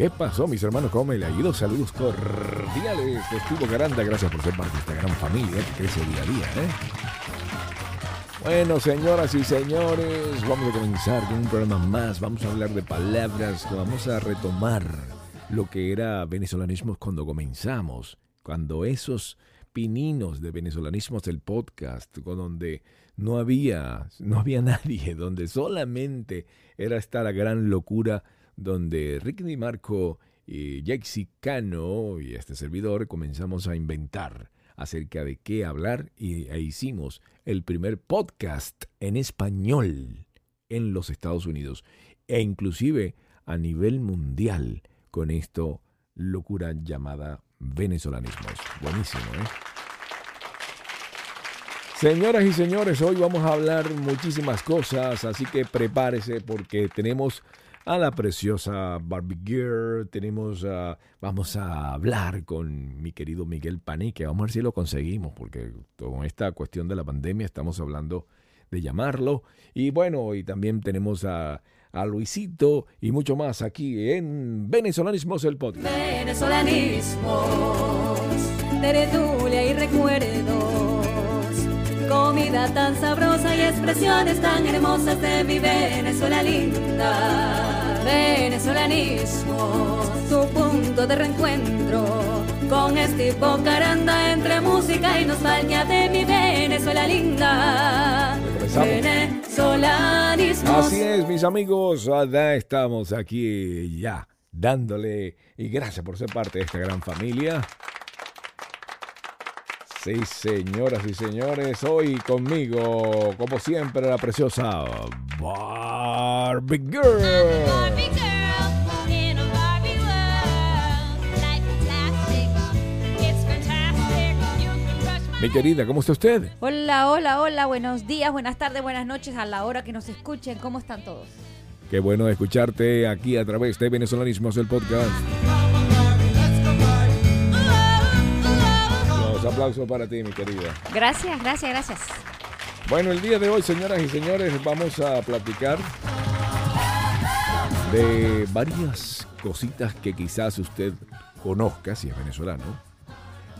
¿Qué pasó, mis hermanos? ¿Cómo me le ha ido? Saludos cordiales. Festivo Garanda, gracias por ser parte de esta gran familia que crece día a día, ¿eh? Bueno, señoras y señores, vamos a comenzar con un programa más. Vamos a hablar de palabras, vamos a retomar lo que era venezolanismo cuando comenzamos, cuando esos pininos de venezolanismos del podcast, donde no había, no había nadie, donde solamente era esta la gran locura donde Ricky Di Marco y Jaxi Cano y este servidor comenzamos a inventar acerca de qué hablar y e hicimos el primer podcast en español en los Estados Unidos e inclusive a nivel mundial con esto locura llamada venezolanismos. Buenísimo, ¿eh? Señoras y señores, hoy vamos a hablar muchísimas cosas, así que prepárese porque tenemos a la preciosa Barbie Girl. Tenemos, vamos a hablar con mi querido Miguel Panique. Vamos a ver si lo conseguimos, porque con esta cuestión de la pandemia estamos hablando de llamarlo. Y bueno, y también tenemos a, a Luisito y mucho más aquí en Venezolanismos el podcast. Venezolanismos, teredulia y recuerdos. Comida tan sabrosa y expresiones tan hermosas de mi Venezuela linda venezolanismo, su punto de reencuentro con este caranda entre música y nostalgia de mi Venezuela linda. Venezolanismo. Así es, mis amigos, ya estamos aquí ya dándole y gracias por ser parte de esta gran familia. Sí, señoras y señores, hoy conmigo, como siempre, la preciosa Barbie Girl. Mi querida, ¿cómo está usted? Hola, hola, hola, buenos días, buenas tardes, buenas noches a la hora que nos escuchen. ¿Cómo están todos? Qué bueno escucharte aquí a través de Venezolanismos, el podcast. Los aplausos para ti, mi querida. Gracias, gracias, gracias. Bueno, el día de hoy, señoras y señores, vamos a platicar de varias cositas que quizás usted conozca, si es venezolano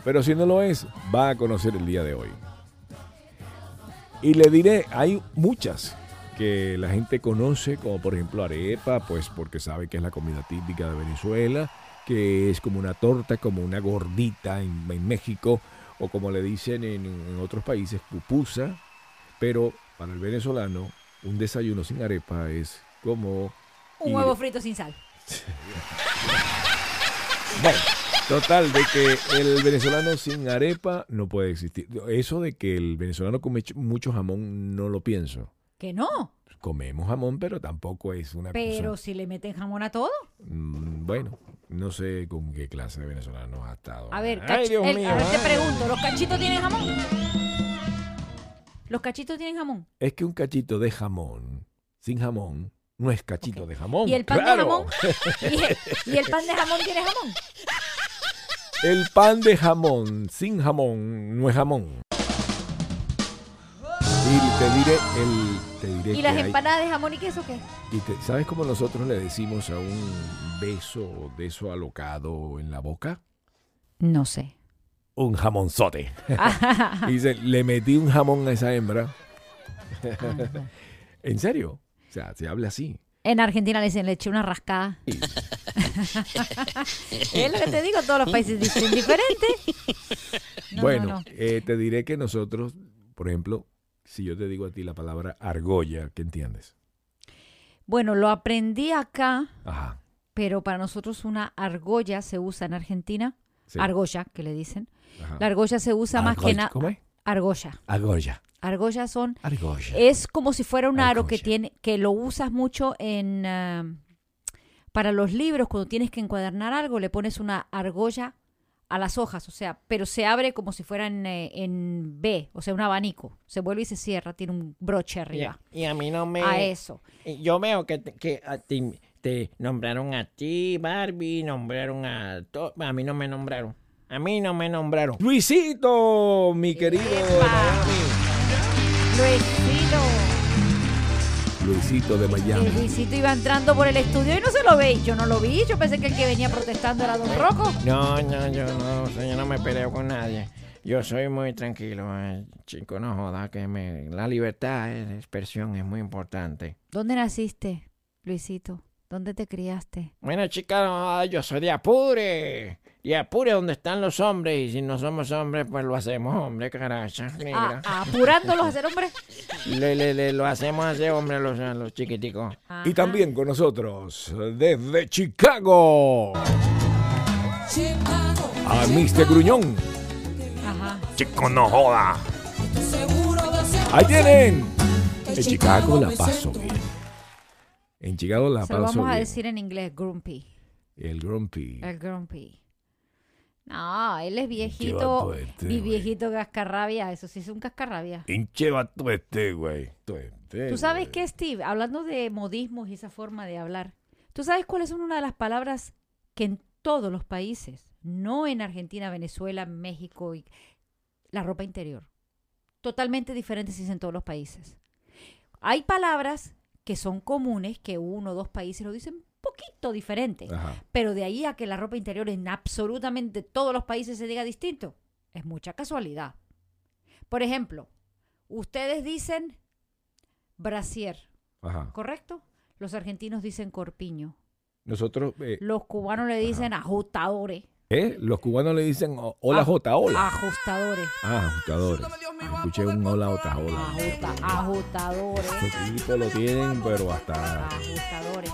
pero si no lo es, va a conocer el día de hoy. Y le diré, hay muchas que la gente conoce, como por ejemplo arepa, pues porque sabe que es la comida típica de Venezuela, que es como una torta, como una gordita en, México, o como le dicen en, en otros países, pupusa. Pero para el venezolano, un desayuno sin arepa es como... Un huevo frito sin sal. bueno. Total, de que el venezolano sin arepa no puede existir. Eso de que el venezolano come mucho jamón, no lo pienso. ¿Que no? Comemos jamón, pero tampoco es una Pero si le meten jamón a todo. Mm, bueno, no sé con qué clase de venezolano ha estado. A ver, Ay, Dios mío, a ver, te pregunto, ¿los cachitos tienen jamón? ¿Los cachitos tienen jamón? Es que un cachito de jamón, sin jamón, no es cachito de jamón. ¿Y el pan de jamón? ¿Y el pan de jamón tiene jamón? El pan de jamón sin jamón no es jamón. Y te diré, el, te diré ¿Y las empanadas de jamón y queso qué? Y ¿Sabes cómo nosotros le decimos a un beso, beso alocado en la boca? No sé. Un jamonzote. y dice, le metí un jamón a esa hembra. ¿En serio? O sea, se habla así. En Argentina le dicen, le eché una rascada. es lo que te digo, todos los países dicen diferente. bueno, eh, te diré que nosotros, por ejemplo, si yo te digo a ti la palabra argolla, ¿qué entiendes? Bueno, lo aprendí acá, pero para nosotros una argolla se usa en Argentina. Argolla, que le dicen. La argolla se usa más que nada. ¿Cómo es? Argolla. Argolla. Argolla son. Es como si fuera un aro que tiene, que lo usas mucho en ah, para los libros, cuando tienes que encuadernar algo, le pones una argolla a las hojas, o sea, pero se abre como si fuera en, eh, en B, o sea, un abanico. Se vuelve y se cierra, tiene un broche arriba. Y, a mí no me. A eso. Yo veo que, que a ti, te nombraron a ti, Barbie, nombraron a. A mí no me nombraron. A mí no me nombraron. Luisito, mi querido. Luisito. Luisito de Miami. El Luisito iba entrando por el estudio y no se lo ve. Yo no lo vi. Yo pensé que el que venía protestando era Don Rocco. No, no, yo no, yo no me peleo con nadie. Yo soy muy tranquilo, eh, chico, no joda, que me, la libertad de expresión es muy importante. ¿Dónde naciste, Luisito? ¿Dónde te criaste? Bueno, chica, no, yo soy de Apure. Y Apure donde están los hombres. Y si no somos hombres, pues lo hacemos hombre, caracha. Mira. Ah, ¿Apurándolos a hacer hombres? Le, le, le, lo hacemos hacer hombre los, los chiquiticos. Y también con nosotros, desde Chicago, a Mr. Gruñón. Ajá. Chico, no joda. Ahí tienen. En Chicago la paso bien. En Chicago la paso vamos a bien. decir en inglés, grumpy. El Grumpy. El grumpy. No, él es viejito, este, güey. viejito cascarrabia. Eso sí es un cascarrabia. Hinche vato este, güey. Este, ¿Tú sabes qué, Steve? Hablando de modismos y esa forma de hablar. ¿Tú sabes cuáles son una de las palabras que en todos los países, no en Argentina, Venezuela, México, y la ropa interior, totalmente diferentes si es en todos los países? Hay palabras que son comunes, que uno o dos países lo dicen poquito diferente. Ajá. Pero de ahí a que la ropa interior en absolutamente todos los países se diga distinto, es mucha casualidad. Por ejemplo, ustedes dicen brasier, Ajá. ¿correcto? Los argentinos dicen corpiño. Nosotros, eh, Los cubanos le dicen ajustadores. eh, los cubanos le dicen o- hola Ah, Jota, hola. Ajustadores. Ah, ajustadores. Ah, escuché un hola Jota, hola. Ajusta- ajustadores. Estos tipos lo tienen, pero hasta... Ajustadores.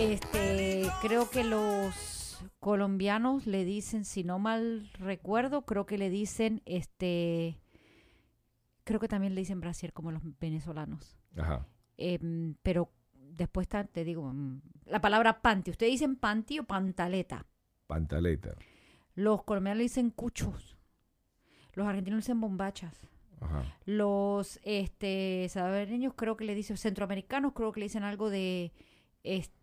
Este, creo que los colombianos le dicen, si no mal recuerdo, creo que le dicen, este, creo que también le dicen brasier como los venezolanos. Ajá. Em, pero después te digo, mm, la palabra panty. ¿Ustedes dicen panty o pantaleta? Pantaleta. Los colombianos le dicen cuchos. Los argentinos le dicen bombachas. Ajá. Los este salvadoreños creo que le dicen, centroamericanos creo que le dicen algo de este,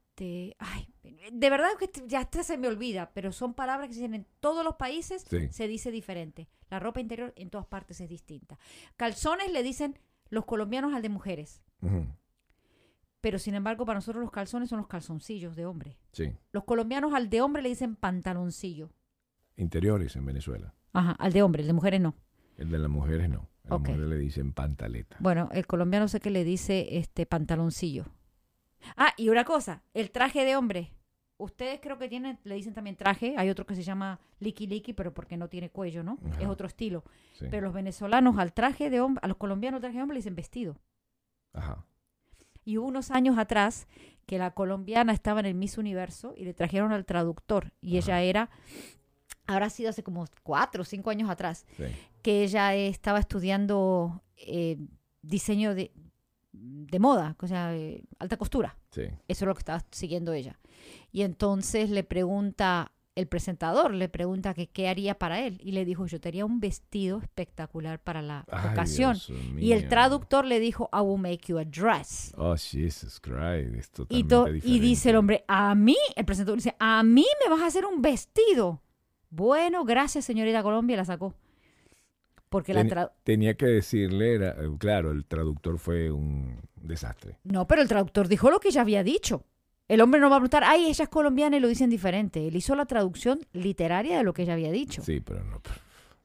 ay, de verdad que ya hasta se me olvida, pero son palabras que se dicen en todos los países, Sí. se dice diferente. La ropa interior en todas partes es distinta. Calzones le dicen los colombianos al de mujeres, pero sin embargo para nosotros los calzones son los calzoncillos de hombre. Sí. Los colombianos al de hombre le dicen pantaloncillo. Interiores en Venezuela. Ajá, al de hombre, el de mujeres no. El de las mujeres no. A las mujeres le dicen pantaleta. Bueno, el colombiano sé que le dice este pantaloncillo. Ah, y una cosa, el traje de hombre. Ustedes creo que tienen, le dicen también traje. Hay otro que se llama liki liki, pero porque no tiene cuello, ¿no? Ajá. Es otro estilo. Sí. Pero los venezolanos al traje de hombre, a los colombianos al traje de hombre le dicen vestido. Ajá. Y hubo unos años atrás que la colombiana estaba en el Miss Universo y le trajeron al traductor. Y ella era, habrá sido hace como cuatro o cinco años atrás, Sí. que ella estaba estudiando eh, diseño de, de moda, o sea, eh, alta costura. Sí. Eso es lo que estaba siguiendo ella. Y entonces le pregunta, el presentador le pregunta que qué haría para él. Y le dijo, yo te haría un vestido espectacular para la Ay, ocasión. Y el traductor le dijo, I will make you a dress. Oh, Jesus Christ. Es Y, totalmente to- y diferente. dice el hombre, a mí, el presentador dice, a mí me vas a hacer un vestido. Bueno, gracias señorita Colombia, la sacó. Porque la Ten- Tenía que decirle, era, eh, claro, el traductor fue un desastre. No, pero el traductor dijo lo que ya había dicho. El hombre no va a preguntar, ay, ella es colombiana y lo dicen diferente. Él hizo la traducción literaria de lo que ella había dicho. Sí, pero no.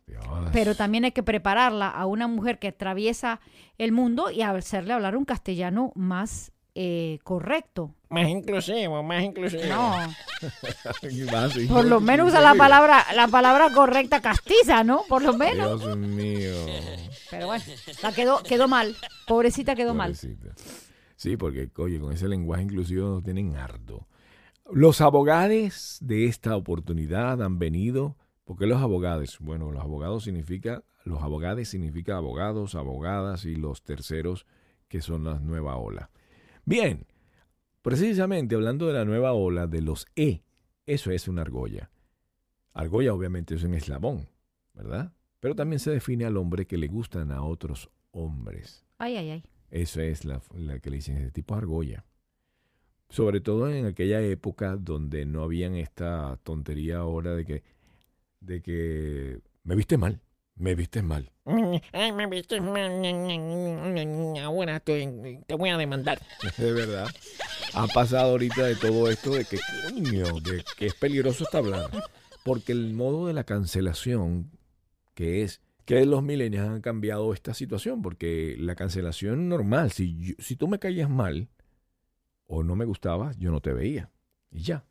Dios. Pero también hay que prepararla a una mujer que atraviesa el mundo y hacerle hablar un castellano más eh, correcto. Más inclusivo, más inclusivo. No, por lo menos usa la palabra, la palabra correcta castiza, ¿no? Por lo menos. Dios mío. Pero bueno, la quedó, quedó mal. Pobrecita quedó mal. Sí, porque, oye, con ese lenguaje inclusivo nos tienen harto. Los abogados de esta oportunidad han venido. ¿Por qué los abogados? Bueno, los abogados significa, los abogados significa abogados, abogadas y los terceros que son la nueva ola. Bien, precisamente hablando de la nueva ola de los E, eso es una argolla. Argolla obviamente es un eslabón, ¿verdad? Pero también se define al hombre que le gustan a otros hombres. Ay, ay, ay. Eso es la, la que le dicen ese tipo de argolla. Sobre todo en aquella época donde no habían esta tontería ahora de que, de que me viste mal. Me viste mal. Ay, me viste mal. Ahora te, te voy a demandar. De verdad. Ha pasado ahorita de todo esto de que, coño, de que es peligroso esta hablar. Porque el modo de la cancelación, que es que los millennials han cambiado esta situación, porque la cancelación normal, si, yo- si tú me caías mal o no me gustabas, yo no te veía. Y ya.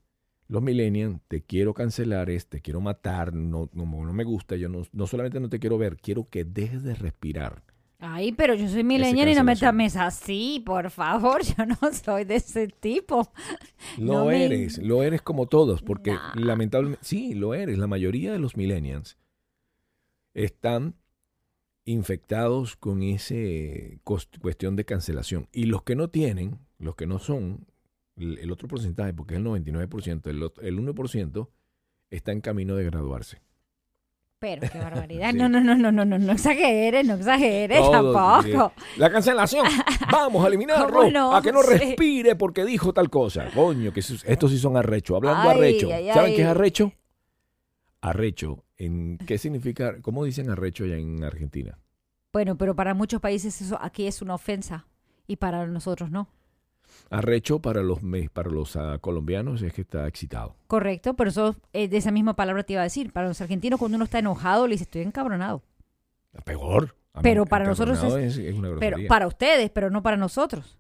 Los millennials, te quiero cancelar, es, te quiero matar, no, no, no me gusta, yo no, no solamente no te quiero ver, quiero que dejes de respirar. Ay, pero yo soy millennial y no me llames así, por favor. Yo no soy de ese tipo. Lo No me- eres, lo eres como todos, porque Nah. lamentablemente, sí, lo eres. La mayoría de los millennials están infectados con cos- cuestión de cancelación. Y los que no tienen, los que no son, el, otro porcentaje, porque es el 99%, el, el 1% está en camino de graduarse. Pero qué barbaridad. Sí. No, no, no, no, no, no, no exageres, no exageres tampoco. La cancelación, vamos a eliminarlo, ¿Cómo no? a que no Sí. respire porque dijo tal cosa. Coño, que estos sí son arrecho. Hablando Ay, arrecho, ay, ¿saben ay. qué es arrecho? Arrecho, en ¿qué significa? ¿Cómo dicen arrecho allá en Argentina? Bueno, pero para muchos países eso aquí es una ofensa y para nosotros no. Arrecho para los para los ah, colombianos es que está excitado. Correcto, pero eso eh, de esa misma palabra te iba a decir. Para los argentinos cuando uno está enojado le dice estoy encabronado. Peor. A Pero para nosotros es, es una Pero para ustedes, pero no para nosotros.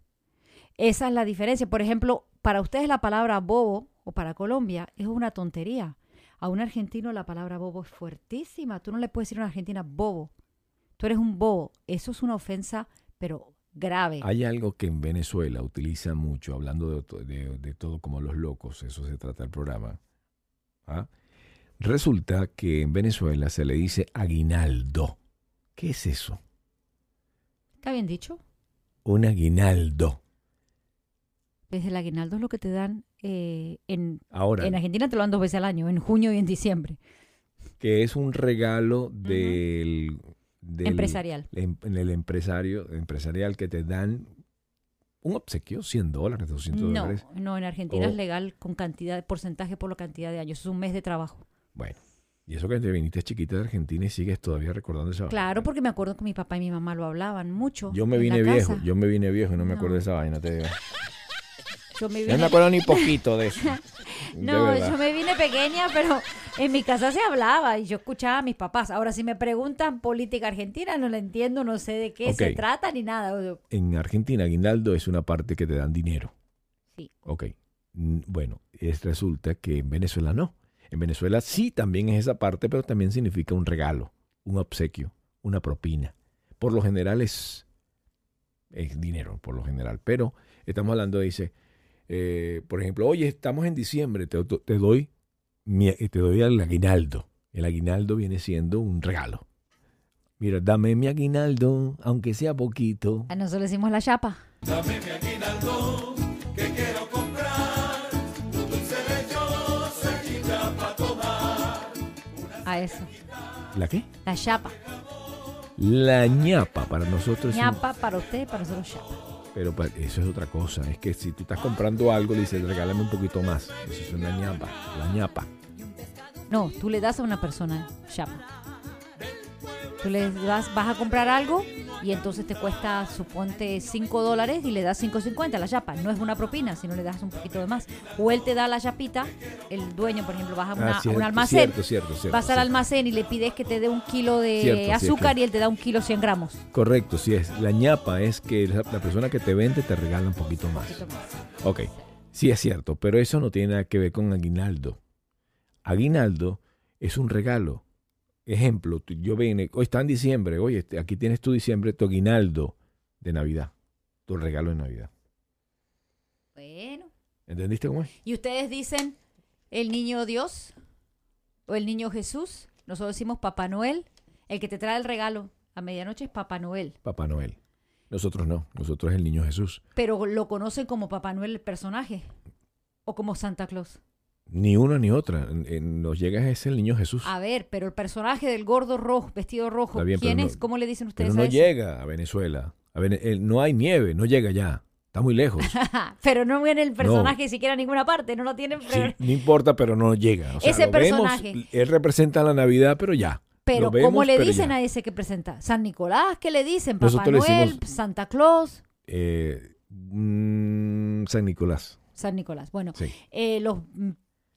Esa es la diferencia. Por ejemplo, para ustedes la palabra bobo o para Colombia es una tontería. A un argentino la palabra bobo es fuertísima. Tú no le puedes decir a un argentina bobo. Tú eres un bobo. Eso es una ofensa, pero grave. Hay algo que en Venezuela utilizan mucho, hablando de, de- de todo como los locos, eso se trata el programa. ¿ah? Resulta que en Venezuela se le dice aguinaldo. ¿Qué es eso? ¿Está bien dicho? Un aguinaldo. Desde el aguinaldo es lo que te dan eh, en, Ahora, en Argentina te lo dan dos veces al año, en junio y en diciembre. que es un regalo del, del- Empresarial. em- en el empresario empresarial que te dan un obsequio, 100 dólares, 200 No, dólares. no, en Argentina O- es legal con cantidad, porcentaje por la cantidad de años. Es un mes de trabajo. Bueno, y eso que te viniste chiquita de Argentina y sigues todavía recordando esa Claro, vaina. porque me acuerdo que mi papá y mi mamá lo hablaban mucho. Yo me vine viejo, casa. yo me vine viejo y no me No. acuerdo de esa vaina, te digo. Yo me vine, no me acuerdo ni poquito de eso. No, yo me vine pequeña, pero en mi casa se hablaba y yo escuchaba a mis papás. Ahora, si me preguntan política argentina, no la entiendo, no sé de qué se trata ni nada. En Argentina, aguinaldo es una parte que te dan dinero. Sí. Ok. Bueno, es, resulta que en Venezuela no. En Venezuela sí también es esa parte, pero también significa un regalo, un obsequio, una propina. Por lo general es, es dinero, por lo general. Pero estamos hablando, dice, eh, por ejemplo, oye, estamos en diciembre, te, te doy te doy el aguinaldo. El aguinaldo viene siendo un regalo. Mira, dame mi aguinaldo, aunque sea poquito. A nosotros le decimos la chapa. A eso, ¿La qué? la chapa. La ñapa para nosotros. un- ñapa para usted, para nosotros chapa. Pero eso es otra cosa. Es que si tú estás comprando algo, le dices, regálame un poquito más. Eso es una ñapa. La ñapa. No, tú le das a una persona chapa. Tú le das, vas a comprar algo y entonces te cuesta, suponte, 5 dólares y le das 5.50 la chapa. No es una propina, sino le das un poquito de más. O él te da la chapita, el dueño, por ejemplo, vas a, una- Ah, cierto, un almacén, Cierto, vas al almacén y le pides que te dé un kilo de azúcar y él te da un kilo 100 gramos. Correcto, sí es. La ñapa es que la, la persona que te vende te regala un poquito más. Un poquito más. Ok, sí es cierto, pero eso no tiene nada que ver con aguinaldo. Aguinaldo es un regalo. Ejemplo, yo vine, hoy está en diciembre, oye, este, aquí tienes tu diciembre, tu aguinaldo de Navidad, tu regalo de Navidad. Bueno. ¿Entendiste cómo es? ¿Y ustedes dicen el niño Dios o el niño Jesús? Nosotros decimos Papá Noel. El que te trae el regalo a medianoche es Papá Noel. Papá Noel. Nosotros no, nosotros es el niño Jesús. Pero lo conocen como Papá Noel el personaje o como Santa Claus. Ni una ni otra. Nos llega es el niño Jesús. A ver, pero el personaje del gordo rojo, vestido rojo, bien, ¿quién pero no- es? ¿Cómo le dicen Pero ustedes no a ese? llega a Venezuela. A Vene- eh, no hay nieve, no llega ya. Está muy lejos. pero no viene el personaje siquiera a ninguna parte, no lo tienen. Sí, pero- no importa, pero no llega. O sea, Ese vemos, personaje. él representa la Navidad, pero ya. Pero ¿cómo le dicen a ese que presenta? San Nicolás, ¿qué le dicen? Papá Noel, Santa Claus. Eh, mm, San Nicolás. San Nicolás. Bueno, eh, los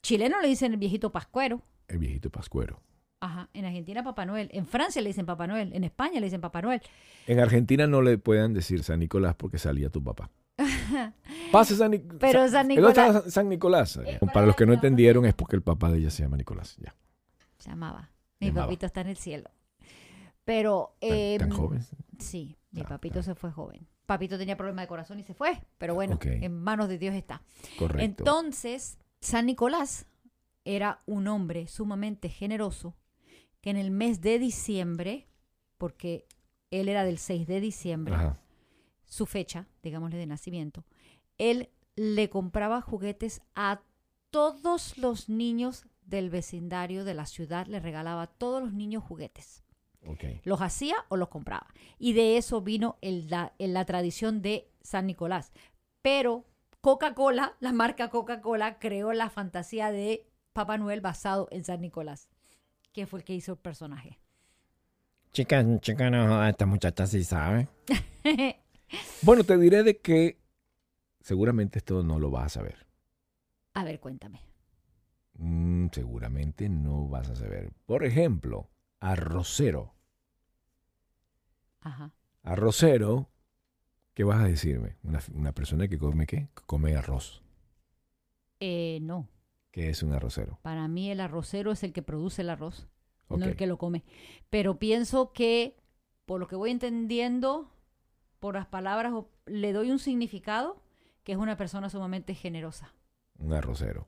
chilenos le dicen el viejito pascuero. El viejito pascuero. Ajá. En Argentina Papá Noel. En Francia le dicen Papá Noel. En España le dicen Papá Noel. En Argentina no le puedan decir San Nicolás porque salía tu papá. Pase San, Nicolás. Pero San Nicolás. San Nicolás. Para los que no entendieron es porque el papá de ella se llama Nicolás. Ya. Se llamaba. Mi papito está en el cielo. Pero. ¿Tan, em, joven? Sí, mi papito se fue joven. Papito tenía problema de corazón y se fue. Pero bueno, en manos de Dios está. Correcto. Entonces, San Nicolás era un hombre sumamente generoso que en el mes de diciembre, porque él era del 6 de diciembre, su fecha, digámosle, de nacimiento, él le compraba juguetes a todos los niños del vecindario de la ciudad, le regalaba a todos los niños juguetes. Los hacía o los compraba. Y de eso vino el, la, la tradición de San Nicolás. Pero Coca-Cola, la marca Coca-Cola, creó la fantasía de Papá Noel basado en San Nicolás, que fue el que hizo el personaje. Chica, chica, no, esta muchacha sí sabe. bueno, te diré de que seguramente esto no lo vas a saber. A ver, cuéntame. Mm, seguramente no vas a saber. Por ejemplo, arrocero. Ajá. Arrocero, ¿qué vas a decirme? Una, persona que come qué? Come arroz. Eh, no. ¿Qué es un arrocero? Para mí el arrocero es el que produce el arroz, no el que lo come. Pero pienso que, por lo que voy entendiendo, por las palabras, le doy un significado que es una persona sumamente generosa. Un arrocero.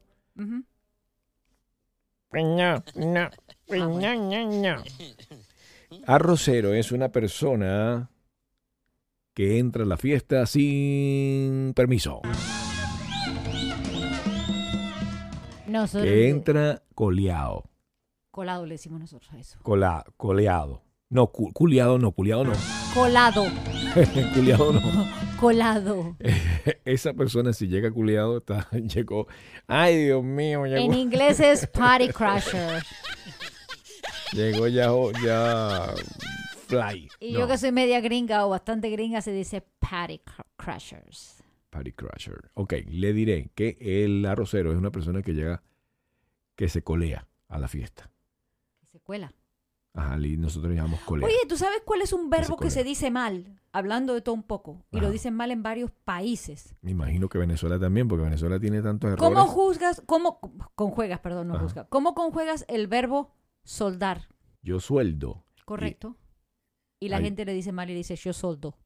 Arrocero es una persona que entra a la fiesta sin permiso. que entra coleado. Colado le decimos nosotros a eso. Cola, coleado. No, culiado no, culiado no. Colado. culiado no. Colado. Esa persona si llega culiado, está, llegó. Ay, Dios mío. En inglés es party crasher. llegó ya, ya fly. Y yo que soy media gringa o bastante gringa se dice party crashers. Party Crasher. Ok, le diré que el arrocero es una persona que llega, que se colea a la fiesta. Que se cuela. Ajá, nosotros le llamamos colea. Oye, ¿tú sabes cuál es un verbo que se, dice mal? Hablando de todo un poco. Y lo dicen mal en varios países. Me imagino que Venezuela también, porque Venezuela tiene tantos errores. ¿Cómo juzgas, cómo conjuegas, perdón, no juzgas? ¿Cómo conjuegas el verbo soldar? Yo sueldo. Correcto. Y, la gente le dice mal y le dice yo soldo.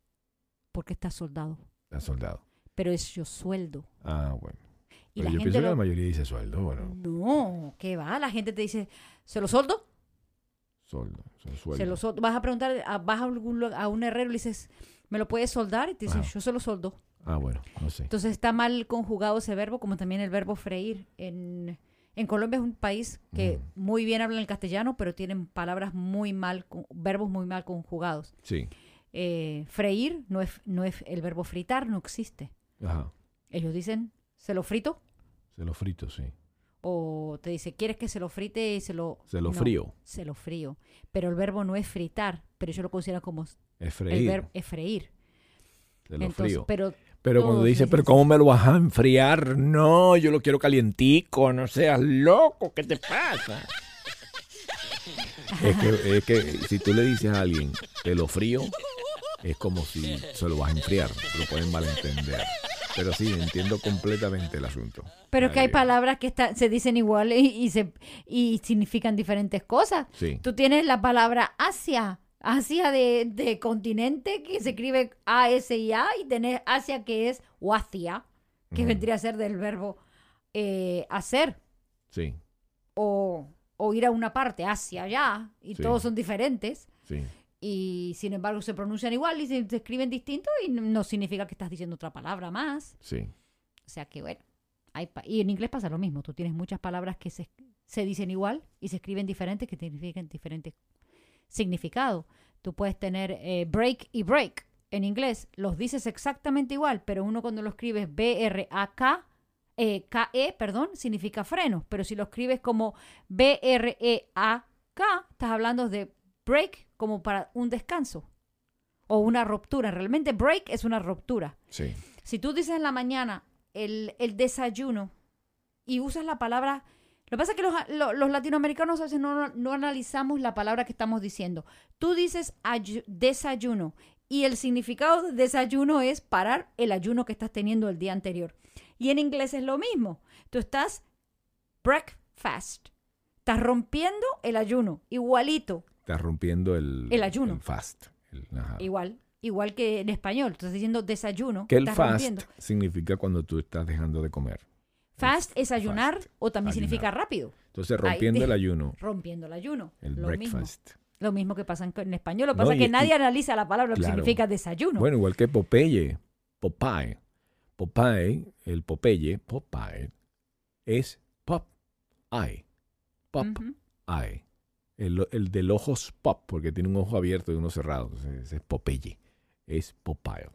Porque está soldado. Está soldado pero es yo sueldo. Ah, bueno. Y la yo pienso que la mayoría dice sueldo, bueno. No, ¿qué va? La gente te dice, ¿se lo soldo? Soldo, sueldo. Se lo soldo. Vas a preguntar, vas a, algún, a un herrero y le dices, ¿me lo puedes soldar? Y te dice, yo se lo soldo. Ah, bueno, no sé. Entonces está mal conjugado ese verbo, como también el verbo freír. En, en Colombia es un país que mm. muy bien habla el castellano, pero tienen palabras muy mal, verbos muy mal conjugados. Sí. Eh, freír no es, no es el verbo fritar, no existe. Ajá. Ellos dicen, ¿se lo frito? Se lo frito, sí. O te dice, ¿quieres que se lo frite y se lo... Se lo frío. Se lo frío. Pero el verbo no es fritar, pero yo lo considero como... Es freír. El verbo es freír. Se lo frío. Pero, pero cuando dice, pero ¿cómo me lo vas a enfriar? No, yo lo quiero calientico, no seas loco, ¿qué te pasa? es, que, es que si tú le dices a alguien, te lo frío, es como si se lo vas a enfriar. Lo pueden malentender. Pero sí, entiendo completamente el asunto. Pero es que hay palabras que se dicen igual y, se, y significan diferentes cosas. Sí. Tú tienes la palabra Asia, Asia de, continente, que se escribe A-S-I-A, y tenés Asia que es Wacia, que vendría a ser del verbo eh, hacer. Sí. O, ir a una parte, hacia allá, y todos son diferentes. Sí y sin embargo se pronuncian igual y se, escriben distinto y no, significa que estás diciendo otra palabra más. Sí. O sea que bueno, hay y en inglés pasa lo mismo, tú tienes muchas palabras que se, se dicen igual y se escriben diferentes que significan diferentes significados. Tú puedes tener eh, break y break en inglés, los dices exactamente igual, pero uno cuando lo escribes B-R-A-K, eh, K-E, perdón, significa freno, pero si lo escribes como B-R-E-A-K, estás hablando de break como para un descanso o una ruptura. Realmente break es una ruptura. Sí. Si tú dices en la mañana el, el desayuno y usas la palabra... Lo que pasa es que los, lo- los latinoamericanos a veces no, no analizamos la palabra que estamos diciendo. Tú dices ayu- desayuno y el significado de desayuno es parar el ayuno que estás teniendo el día anterior. Y en inglés es lo mismo. Tú estás breakfast. Estás rompiendo el ayuno, igualito, Estás rompiendo el, El ayuno. el fast. El- igual, igual que en español. Estás diciendo desayuno. Que el fast rompiendo. significa cuando tú estás dejando de comer. Fast es ayunar fast, o también ayunar. significa rápido. Entonces, rompiendo el ayuno, Rompiendo el ayuno. el lo mismo. breakfast. Lo mismo que pasa en, en español. Lo que No, pasa es que nadie y- analiza la palabra, lo que significa desayuno. Bueno, igual que Popeye, Popeye. Popeye, el Popeye, Popeye, es pop, eye, pop, Ujú. eye. El, el del ojos pop, porque tiene un ojo abierto y uno cerrado. Entonces, es Popeye. Es Popeye.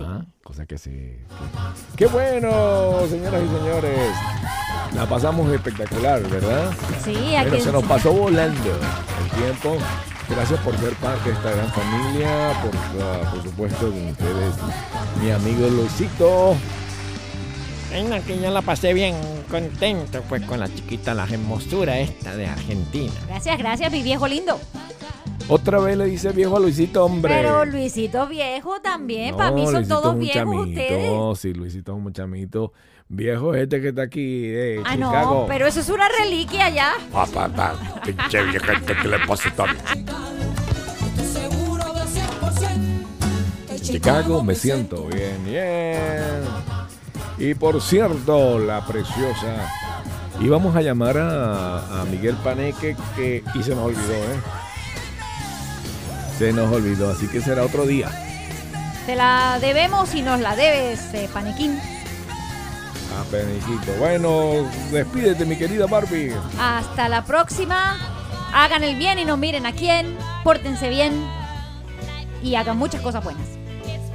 Ah, cosa que se... que- ¡Qué bueno, señoras y señores! La pasamos espectacular, ¿verdad? Sí, Pero que se nos pasó volando el tiempo. Gracias por ser parte de esta gran familia, por, ah, por supuesto con ustedes, mi amigo Luisito. Venga, que yo la pasé bien contento pues con la chiquita, la hermosura esta de Argentina. Gracias, gracias, mi viejo lindo. Otra vez le dice viejo a Luisito, hombre. Pero Luisito viejo también. No, para mí son Luisito todos viejos chamito, ustedes. Sí, Luisito es un chamito. Viejo este que está aquí de Ah, Chicago. no, pero eso es una reliquia ya. Papá, pa, pinche viejete, ¿qué le pasa también? Chicago me siento bien, bien. Y por cierto, la preciosa. Íbamos a llamar a, a Miguel Paneque que, y se nos olvidó, ¿eh? Se nos olvidó, así que será otro día. Te la debemos y nos la debes, eh, Panequín. A Panequito. Bueno, despídete, mi querida Barbie. Hasta la próxima. Hagan el bien y no miren a quién. Pórtense bien. Y hagan muchas cosas buenas.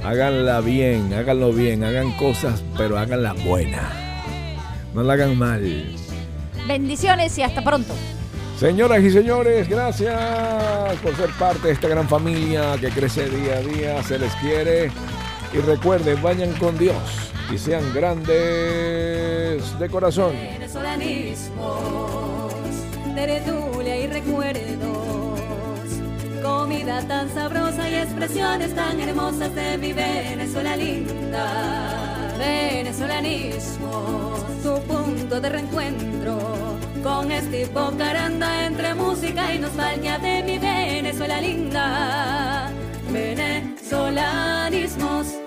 Háganla bien, háganlo bien, hagan cosas, pero háganla buena. No la hagan mal. Bendiciones y hasta pronto. Señoras y señores, gracias por ser parte de esta gran familia que crece día a día, se les quiere. Y recuerden, vayan con Dios y sean grandes de corazón. venezolanismos, tertulia y recuerdos, comida tan sabrosa y expresiones tan hermosas de mi Venezuela linda. Venezolanismos, tu punto de reencuentro con este caranda entre música y nostalgia de mi Venezuela linda. Venezolanismos.